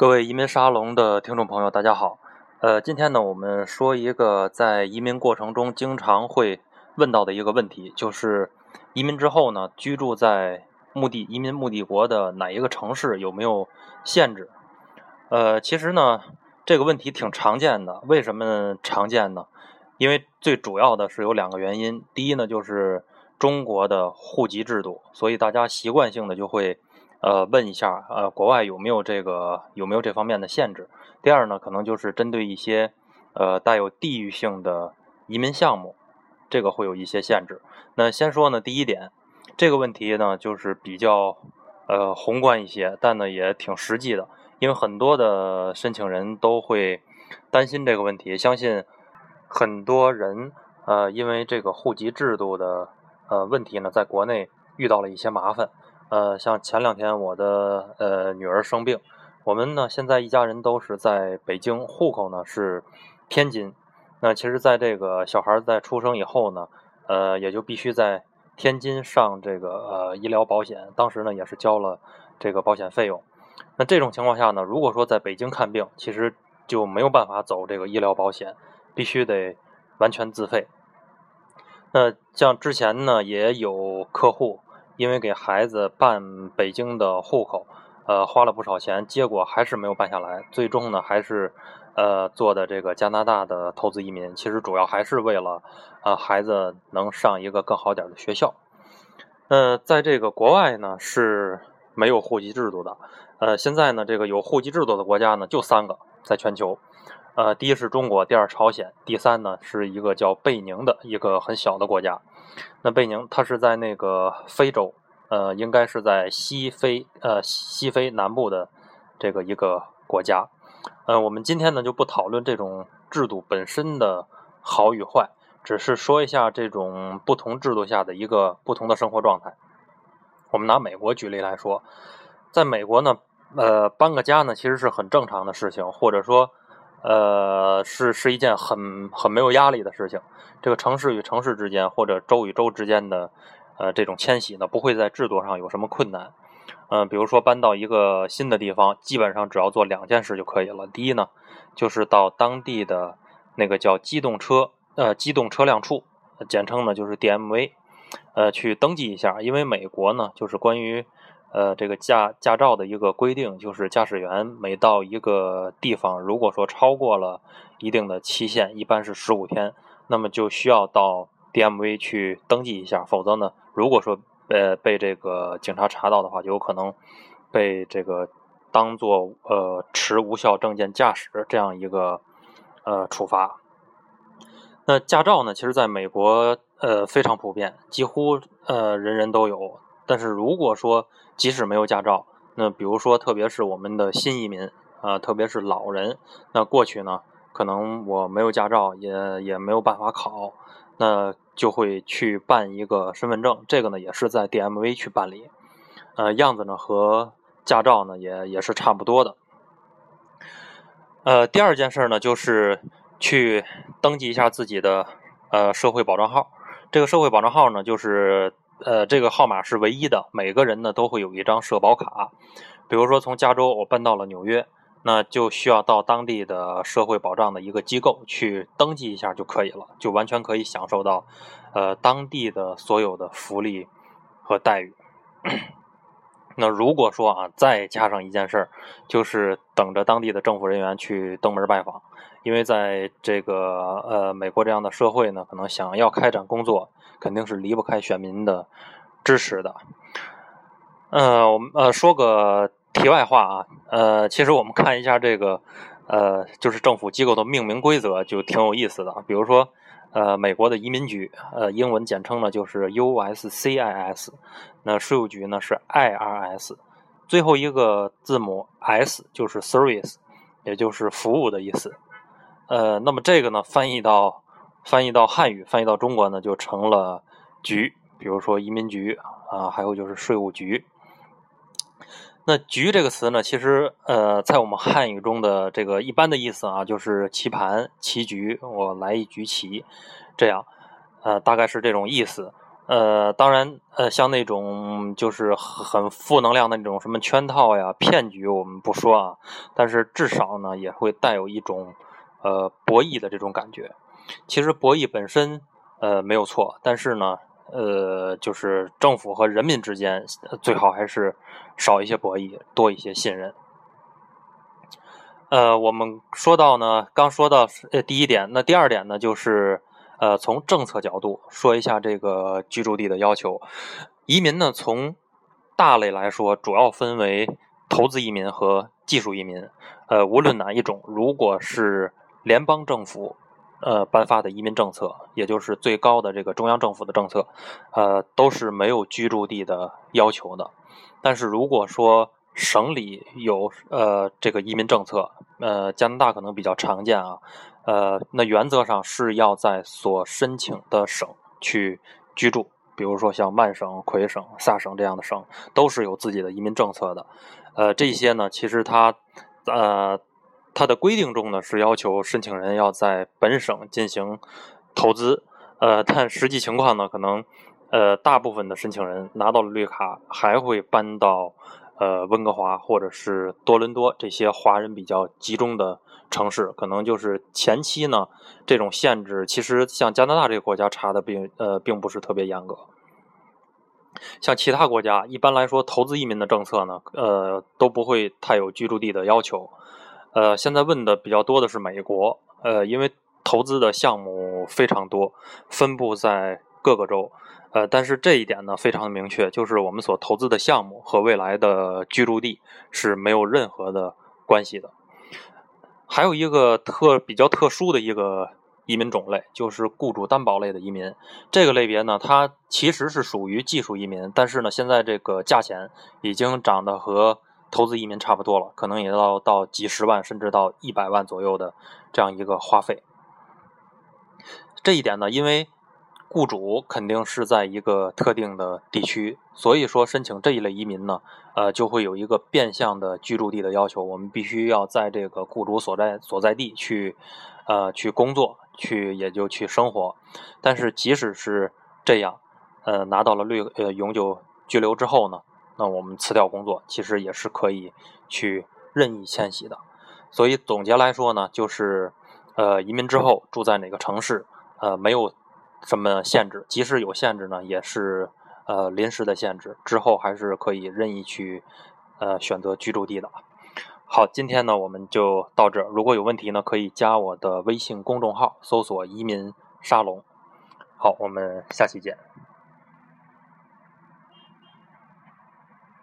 各位移民沙龙的听众朋友，大家好。呃，今天呢，我们说一个在移民过程中经常会问到的一个问题，就是移民之后呢，居住在目的移民目的国的哪一个城市有没有限制？呃，其实呢，这个问题挺常见的。为什么常见呢？因为最主要的是有两个原因。第一呢，就是中国的户籍制度，所以大家习惯性的就会。呃，问一下，呃，国外有没有这个有没有这方面的限制？第二呢，可能就是针对一些呃带有地域性的移民项目，这个会有一些限制。那先说呢，第一点，这个问题呢就是比较呃宏观一些，但呢也挺实际的，因为很多的申请人都会担心这个问题。相信很多人呃因为这个户籍制度的呃问题呢，在国内遇到了一些麻烦。呃，像前两天我的呃女儿生病，我们呢现在一家人都是在北京，户口呢是天津。那其实，在这个小孩在出生以后呢，呃，也就必须在天津上这个呃医疗保险。当时呢也是交了这个保险费用。那这种情况下呢，如果说在北京看病，其实就没有办法走这个医疗保险，必须得完全自费。那像之前呢也有客户。因为给孩子办北京的户口，呃，花了不少钱，结果还是没有办下来。最终呢，还是呃做的这个加拿大的投资移民。其实主要还是为了呃孩子能上一个更好点的学校。呃，在这个国外呢是没有户籍制度的。呃，现在呢这个有户籍制度的国家呢就三个，在全球。呃，第一是中国，第二朝鲜，第三呢是一个叫贝宁的一个很小的国家。那贝宁它是在那个非洲，呃，应该是在西非，呃，西非南部的这个一个国家。呃，我们今天呢就不讨论这种制度本身的好与坏，只是说一下这种不同制度下的一个不同的生活状态。我们拿美国举例来说，在美国呢，呃，搬个家呢其实是很正常的事情，或者说。呃，是是一件很很没有压力的事情。这个城市与城市之间，或者州与州之间的，呃，这种迁徙呢，不会在制度上有什么困难。嗯，比如说搬到一个新的地方，基本上只要做两件事就可以了。第一呢，就是到当地的那个叫机动车，呃，机动车辆处，简称呢就是 DMV，呃，去登记一下。因为美国呢，就是关于。呃，这个驾驾照的一个规定就是，驾驶员每到一个地方，如果说超过了一定的期限，一般是十五天，那么就需要到 DMV 去登记一下，否则呢，如果说呃被这个警察查到的话，就有可能被这个当做呃持无效证件驾驶这样一个呃处罚。那驾照呢，其实在美国呃非常普遍，几乎呃人人都有。但是如果说即使没有驾照，那比如说特别是我们的新移民啊，特别是老人，那过去呢，可能我没有驾照，也也没有办法考，那就会去办一个身份证，这个呢也是在 DMV 去办理，呃，样子呢和驾照呢也也是差不多的。呃，第二件事呢就是去登记一下自己的呃社会保障号，这个社会保障号呢就是。呃，这个号码是唯一的，每个人呢都会有一张社保卡。比如说从加州我搬到了纽约，那就需要到当地的社会保障的一个机构去登记一下就可以了，就完全可以享受到呃当地的所有的福利和待遇。那如果说啊，再加上一件事儿，就是等着当地的政府人员去登门拜访，因为在这个呃美国这样的社会呢，可能想要开展工作。肯定是离不开选民的支持的。呃，我们呃说个题外话啊，呃，其实我们看一下这个呃，就是政府机构的命名规则就挺有意思的。比如说，呃，美国的移民局，呃，英文简称呢就是 USCIS，那税务局呢是 IRS，最后一个字母 S 就是 Service，也就是服务的意思。呃，那么这个呢翻译到。翻译到汉语，翻译到中国呢，就成了局，比如说移民局啊，还有就是税务局。那“局”这个词呢，其实呃，在我们汉语中的这个一般的意思啊，就是棋盘、棋局，我来一局棋，这样，呃，大概是这种意思。呃，当然，呃，像那种就是很负能量的那种什么圈套呀、骗局，我们不说啊，但是至少呢，也会带有一种呃博弈的这种感觉。其实博弈本身呃没有错，但是呢，呃，就是政府和人民之间最好还是少一些博弈，多一些信任。呃，我们说到呢，刚说到呃第一点，那第二点呢就是。呃，从政策角度说一下这个居住地的要求。移民呢，从大类来说，主要分为投资移民和技术移民。呃，无论哪一种，如果是联邦政府呃颁发的移民政策，也就是最高的这个中央政府的政策，呃，都是没有居住地的要求的。但是如果说省里有呃这个移民政策，呃，加拿大可能比较常见啊。呃，那原则上是要在所申请的省去居住，比如说像曼省、魁省、萨省这样的省，都是有自己的移民政策的。呃，这些呢，其实它，呃，它的规定中呢是要求申请人要在本省进行投资，呃，但实际情况呢，可能，呃，大部分的申请人拿到了绿卡，还会搬到。呃，温哥华或者是多伦多这些华人比较集中的城市，可能就是前期呢，这种限制其实像加拿大这个国家查的并呃并不是特别严格。像其他国家，一般来说投资移民的政策呢，呃都不会太有居住地的要求。呃，现在问的比较多的是美国，呃，因为投资的项目非常多，分布在各个州。呃，但是这一点呢，非常的明确，就是我们所投资的项目和未来的居住地是没有任何的关系的。还有一个特比较特殊的一个移民种类，就是雇主担保类的移民。这个类别呢，它其实是属于技术移民，但是呢，现在这个价钱已经涨得和投资移民差不多了，可能也要到几十万，甚至到一百万左右的这样一个花费。这一点呢，因为。雇主肯定是在一个特定的地区，所以说申请这一类移民呢，呃，就会有一个变相的居住地的要求。我们必须要在这个雇主所在所在地去，呃，去工作，去也就去生活。但是即使是这样，呃，拿到了绿呃永久居留之后呢，那我们辞掉工作，其实也是可以去任意迁徙的。所以总结来说呢，就是呃，移民之后住在哪个城市，呃，没有。什么限制？即使有限制呢，也是呃临时的限制，之后还是可以任意去呃选择居住地的。好，今天呢我们就到这儿。如果有问题呢，可以加我的微信公众号，搜索“移民沙龙”。好，我们下期见。